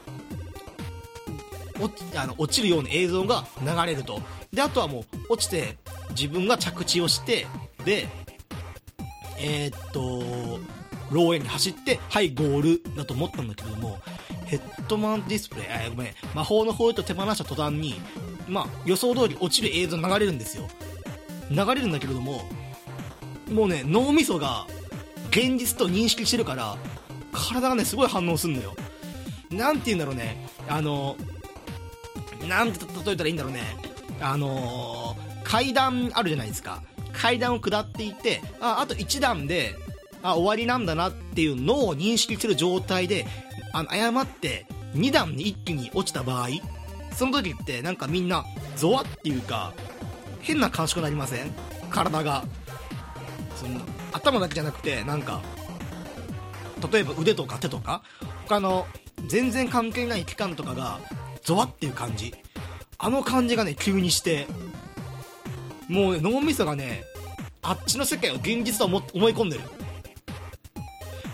落あの落ちるような映像が流れると。で、あとはもう、落ちて、自分が着地をして、で、えー、っと、ローエンに走って、はい、ゴールだと思ったんだけども、ヘッドマンディスプレイ、えー、ごめん、魔法の方へと手放した途端に、まあ、予想通り落ちる映像流れるんですよ。流れるんだけれども、もうね、脳みそが現実と認識してるから、体がね、すごい反応すんのよ。なんて言うんだろうね。あの、なんて例えたらいいんだろうね。あの階段あるじゃないですか。階段を下っていて、あ、あと1段で、あ、終わりなんだなっていうのを認識してる状態で、あの、誤って2段に一気に落ちた場合、その時ってなんかみんな、ゾワっていうか、変な感触になりません？体が。その頭だけじゃなくてなんか例えば腕とか手とか他の全然関係ない器官とかがゾワっていう感じあの感じがね急にしてもう、脳みそがねあっちの世界を現実と思い込んでる。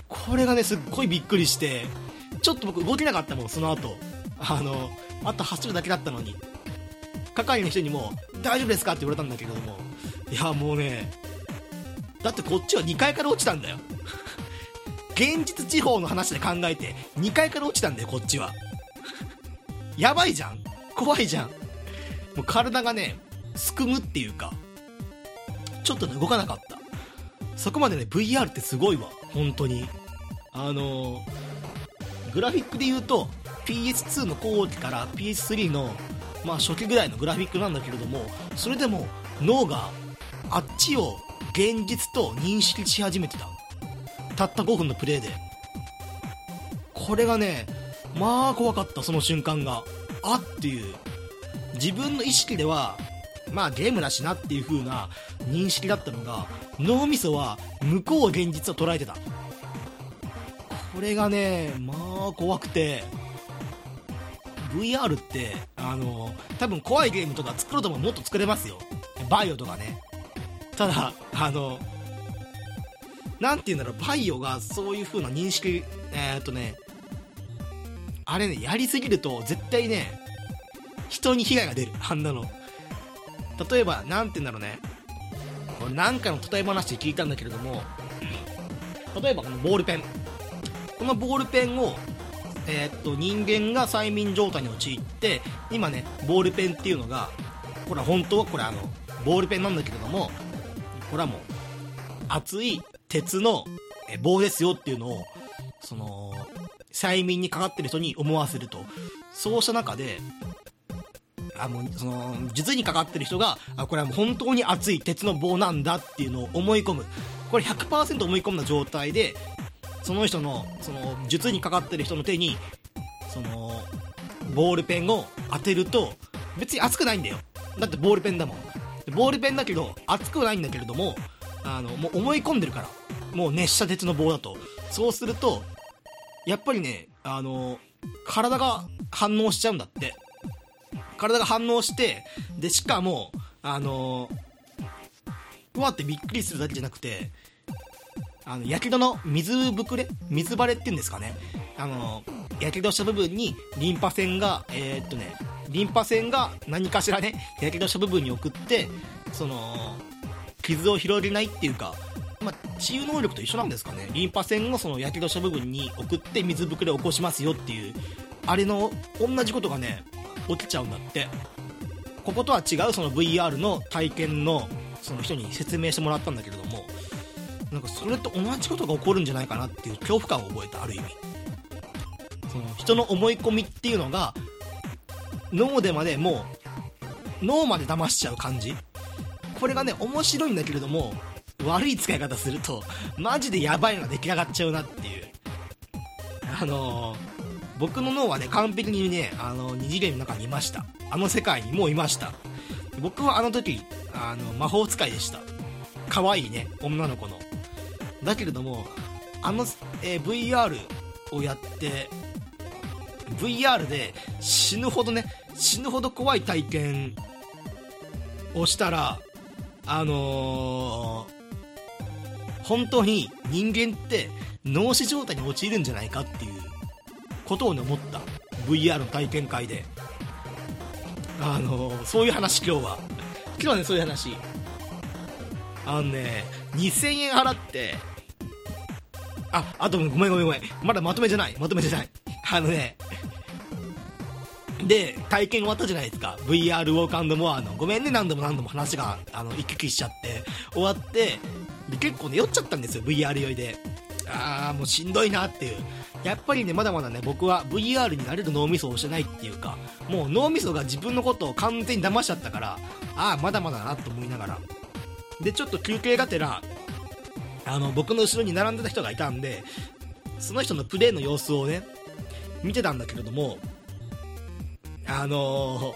これがねすっごいびっくりしてちょっと僕動けなかったもんその後。あのあと走るだけだったのに。係の人にも大丈夫ですかって言われたんだけども。いやもうねだってこっちは2階から落ちたんだよ。現実地方の話で考えて2階から落ちたんだよこっちは。やばいじゃん。怖いじゃん。もう体がねすくむっていうかちょっとね動かなかった。そこまでね VR ってすごいわ。本当に。あのー、グラフィックで言うと PS2 の後期から PS3 のまあ初期ぐらいのグラフィックなんだけれどもそれでも脳があっちを現実と認識し始めてた。たった5分のプレイで。これがねまあ怖かった。その瞬間が。あっていう。自分の意識ではまあゲームだしなっていう風な認識だったのが脳みそは向こう現実を捉えてた。これがねまあ怖くて VR ってあの多分怖いゲームとか作ろうとももっと作れますよ。バイオとかね。ただ、あの、なんて言うんだろう、バイオがそういう風な認識、えー、っとね、あれね、やりすぎると絶対ね、人に被害が出る、あんなの。例えば、なんて言うんだろうね、これ何回も例え話で聞いたんだけれども、例えばこのボールペン。このボールペンを、えー、っと、人間が催眠状態に陥って、今ね、ボールペンっていうのが、これは本当はこれあの、ボールペンなんだけれども、これはもう熱い鉄の棒ですよっていうのをその催眠にかかってる人に思わせるとそうした中であのその術にかかってる人があこれはもう本当に熱い鉄の棒なんだっていうのを思い込む。これ100%思い込んだ状態でその人のその術にかかってる人の手にそのボールペンを当てると別に熱くないんだよ。だってボールペンだもん。ボールペンだけど熱くはないんだけれどもあのもう思い込んでるから。もう熱した鉄の棒だと。そうするとやっぱりねあの体が反応しちゃうんだって。体が反応してでしかもあのうわってびっくりするだけじゃなくてあの、やけどの水ぶくれ水バレっていうんですかね。あの、やけどした部分にリンパ腺が、えー、っとね、リンパ腺が何かしらね、やけどした部分に送って、その、傷を広げないっていうか、まあ、治癒能力と一緒なんですかね。リンパ腺をそのやけどした部分に送って水ぶくれを起こしますよっていう、あれの同じことがね、起きちゃうんだって。こことは違うその VR の体験のその人に説明してもらったんだけれどもなんかそれと同じことが起こるんじゃないかなっていう恐怖感を覚えたある意味。その人の思い込みっていうのが脳でまでもう脳まで騙しちゃう感じ。これがね面白いんだけれども悪い使い方するとマジでヤバいのが出来上がっちゃうなっていう。あのー、僕の脳はね完璧にねあの二次元の中にいました。あの世界にもういました。僕はあの時あの魔法使いでした。可愛いね女の子の。だけれどもあの、えー、VR をやって VR で死ぬほどね死ぬほど怖い体験をしたらあのー、本当に人間って脳死状態に陥るんじゃないかっていうことをね思った。VR の体験会で。あのー、そういう話今日は。今日はねそういう話。あのね2000円払って。ああとごめんごめんごめん。まだまとめじゃない。まとめじゃない。あのねで、体験終わったじゃないですか。VR ウォークモアの。ごめんね、何度も何度も話が、あの、行き来しちゃって、終わって、で結構ね、酔っちゃったんですよ、VR 酔いで。あー、もうしんどいなっていう。やっぱりね、まだまだね、僕は VR になれる脳みそをしてないっていうか、もう脳みそが自分のことを完全に騙しちゃったから、あー、まだまだだなと思いながら。で、ちょっと休憩がてら、あの、僕の後ろに並んでた人がいたんで、その人のプレイの様子をね、見てたんだけれども、あの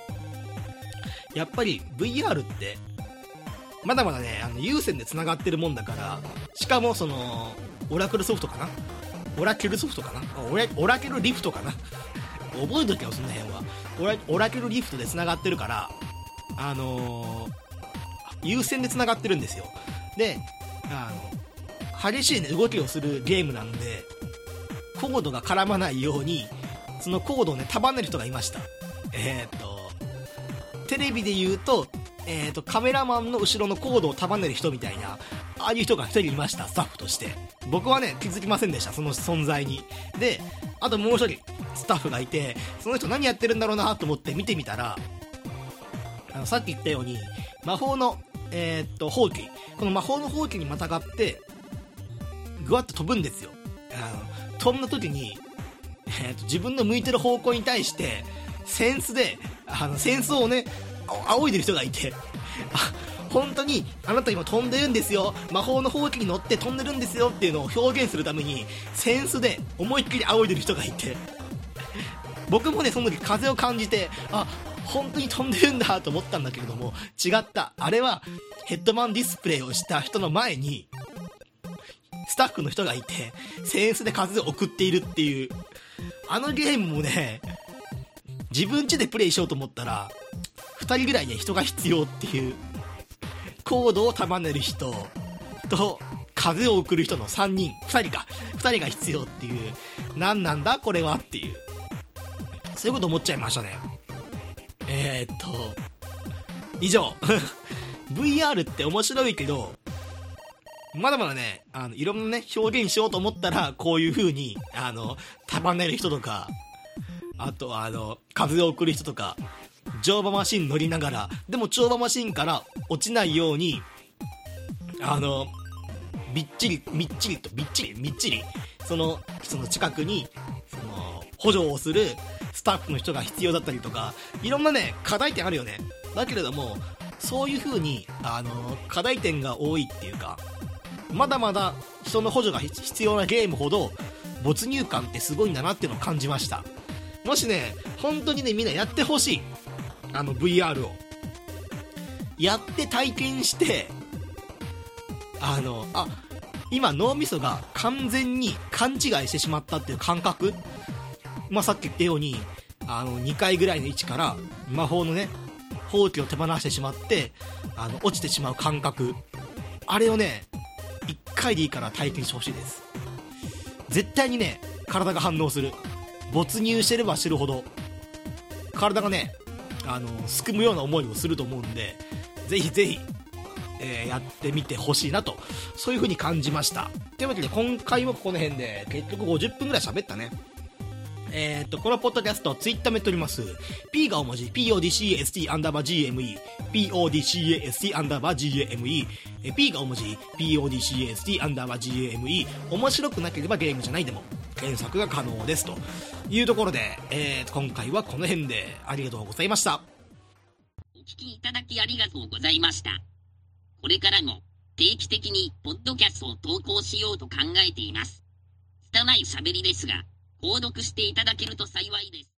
ー、やっぱり VR って、まだまだね、あの有線で繋がってるもんだから、しかもその、オラクルソフトかなオラキルソフトかな？オラオラケルリフトかな？覚えとけよ、その辺は。オラオラケルリフトで繋がってるから、あのー、有線で繋がってるんですよ。で、あの、激しいね、動きをするゲームなんで、コードが絡まないように、そのコードをね、束ねる人がいました。えっ、と、テレビで言うと、えっ、と、カメラマンの後ろのコードを束ねる人みたいな、ああいう人が1人いました、スタッフとして。僕はね、気づきませんでした、その存在に。で、あともう1人、スタッフがいて、その人何やってるんだろうなと思って見てみたら、あの、さっき言ったように、魔法の、えっと、放棄。この魔法の放棄にまたがって、ぐわっと飛ぶんですよ。あの、飛んだ時に、えっと、自分の向いてる方向に対して、センスで、あの、センスをね、仰いでる人がいて、あ、本当に、あなた今飛んでるんですよ。魔法のほうきに乗って飛んでるんですよっていうのを表現するために、センスで思いっきり仰いでる人がいて、僕もね、その時風を感じて、あ、本当に飛んでるんだと思ったんだけれども、違った。あれは、ヘッドマンディスプレイをした人の前に、スタッフの人がいて、センスで風を送っているっていう、あのゲームもね、自分家でプレイしようと思ったら、2人ぐらいね、人が必要っていう、コードを束ねる人と、風を送る人の3人、2人か、2人が必要っていう、何なんだ？これはっていう。そういうこと思っちゃいましたね。えー、っと、以上。VR って面白いけど、まだまだね、あの、いろんなね、表現しようと思ったら、こういう風に、あの、束ねる人とか、あとはあの、風を送る人とか、乗馬マシン乗りながら、でも乗馬マシンから落ちないように、あの、びっちり、みっちりと、びっちり、みっちり、その、その近くに、その、補助をするスタッフの人が必要だったりとか、いろんなね、課題点あるよね。だけれども、そういう風に、あの、課題点が多いっていうか、まだまだ人の補助が必要なゲームほど、没入感ってすごいんだなっていうのを感じました。もしね、本当にね、みんなやってほしい。あの VR を。やって体験して、あの、あ、今脳みそが完全に勘違いしてしまったっていう感覚まあ、さっき言ったように、あの、2回ぐらいの位置から魔法のね、放棄を手放してしまって、あの、落ちてしまう感覚。あれをね、1回でいいから体験してほしいです。絶対にね、体が反応する。没入してればしてるほど、体がね、あの、すくむような思いをすると思うんで、ぜひぜひ、えー、やってみてほしいなと、そういう風に感じました。というわけで、今回もこの辺で、結局50分ぐらい喋ったね。えっ、と、このポッドキャスト、ツイッターもやっております。P が大文字、podcast アンダーバー gme、podcast アンダーバー gme、p が大文字、PODCAST アンダーバー GME、面白くなければゲームじゃないでも、検索が可能です。というところで、えー、今回はこの辺でありがとうございました。お聞きいただきありがとうございました。これからも定期的にポッドキャストを投稿しようと考えています。拙い喋りですが、購読していただけると幸いです。